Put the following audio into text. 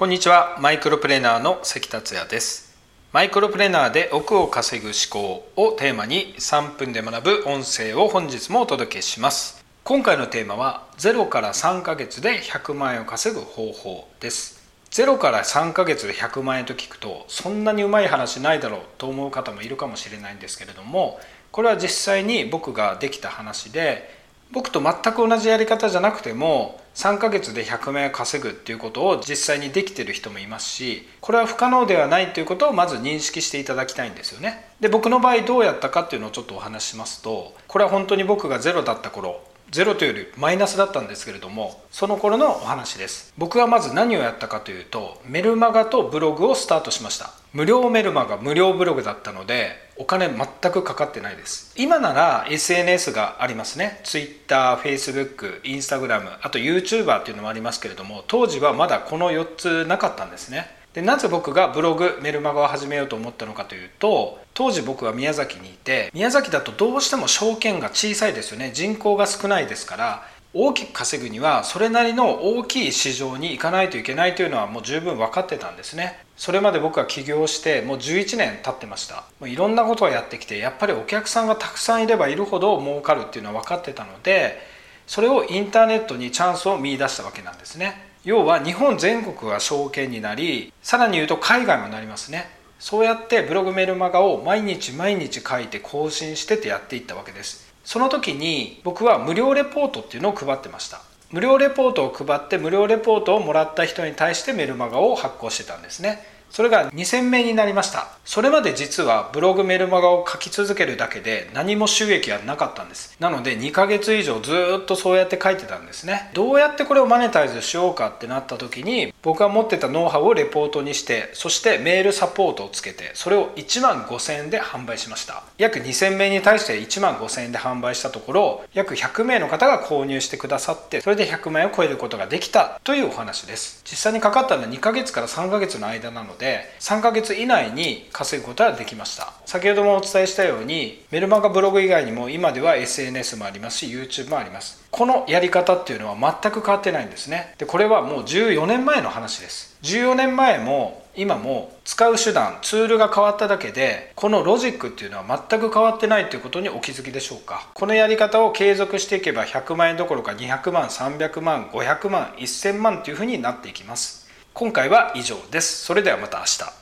こんにちはマイクロプレーナーの関達也です。マイクロプレーナーで億を稼ぐ思考をテーマに3分で学ぶ音声を本日もお届けします。今回のテーマは0から3ヶ月で100万円を稼ぐ方法です。0から3ヶ月で100万円と聞くとそんなにうまい話ないだろうと思う方もいるかもしれないんですけれどもこれは実際に僕ができた話で僕と全く同じやり方じゃなくても3ヶ月で100万円稼ぐっていうことを実際にできてる人もいますしこれは不可能ではないということをまず認識していただきたいんですよね。で僕の場合どうやったかっていうのをちょっとお話ししますとこれは本当に僕がゼロだった頃ゼロというよりマイナスだったんですけれどもその頃のお話です。僕はまず何をやったかというとメルマガとブログをスタートしました。無料メルマガ無料ブログだったのでお金全くかかってないです。今なら SNS がありますね。Twitter、Facebook、Instagram あと YouTuber っていうのもありますけれども当時はまだこの4つなかったんですね。でなぜ僕がブログメルマガを始めようと思ったのかというと当時僕は宮崎にいて宮崎だとどうしても証券が小さいですよね。人口が少ないですから大きく稼ぐにはそれなりの大きい市場に行かないといけないというのはもう十分分かってたんですね。それまで僕は起業してもう11年経ってました。もういろんなことをやってきてやっぱりお客さんがたくさんいればいるほど儲かるっていうのは分かってたのでそれをインターネットにチャンスを見いだしたわけなんですね。要は日本全国が証券になりさらに言うと海外もなりますね。そうやってブログメルマガを毎日毎日書いて更新してってやっていったわけです。その時に僕は無料レポートっていうのを配ってました。無料レポートを配って無料レポートをもらった人に対してメルマガを発行してたんですね。それが2000名になりました。それまで実はブログメルマガを書き続けるだけで何も収益はなかったんです。なので2ヶ月以上ずっとそうやって書いてたんですね。どうやってこれをマネタイズしようかってなった時に僕が持ってたノウハウをレポートにしてそしてメールサポートをつけてそれを1万5000円で販売しました。約2000名に対して1万5000円で販売したところ約100名の方が購入してくださってそれで100万円を超えることができたというお話です。実際にかかったのは2ヶ月から3ヶ月の間なので3ヶ月以内に稼ぐことはできました。先ほどもお伝えしたようにメルマガブログ以外にも今では SNS もありますし YouTube もあります。このやり方っていうのは全く変わってないんですね。でこれはもう14年前の話です。14年前も今も使う手段ツールが変わっただけでこのロジックっていうのは全く変わってないということにお気づきでしょうか。このやり方を継続していけば100万円どころか200万300万500万1000万というふうになっていきます。今回は以上です。それではまた明日。